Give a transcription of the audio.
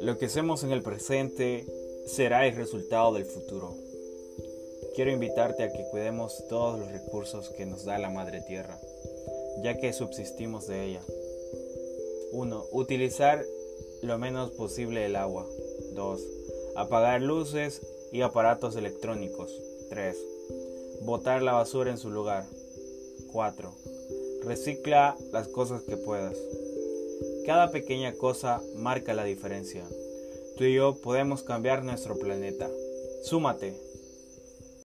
Lo que hacemos en el presente será el resultado del futuro. Quiero invitarte a que cuidemos todos los recursos que nos da la Madre Tierra, ya que subsistimos de ella. 1. Utilizar lo menos posible el agua. 2. Apagar luces y aparatos electrónicos. 3. Botar la basura en su lugar. 4. Recicla las cosas que puedas. Cada pequeña cosa marca la diferencia. Tú y yo podemos cambiar nuestro planeta. Súmate.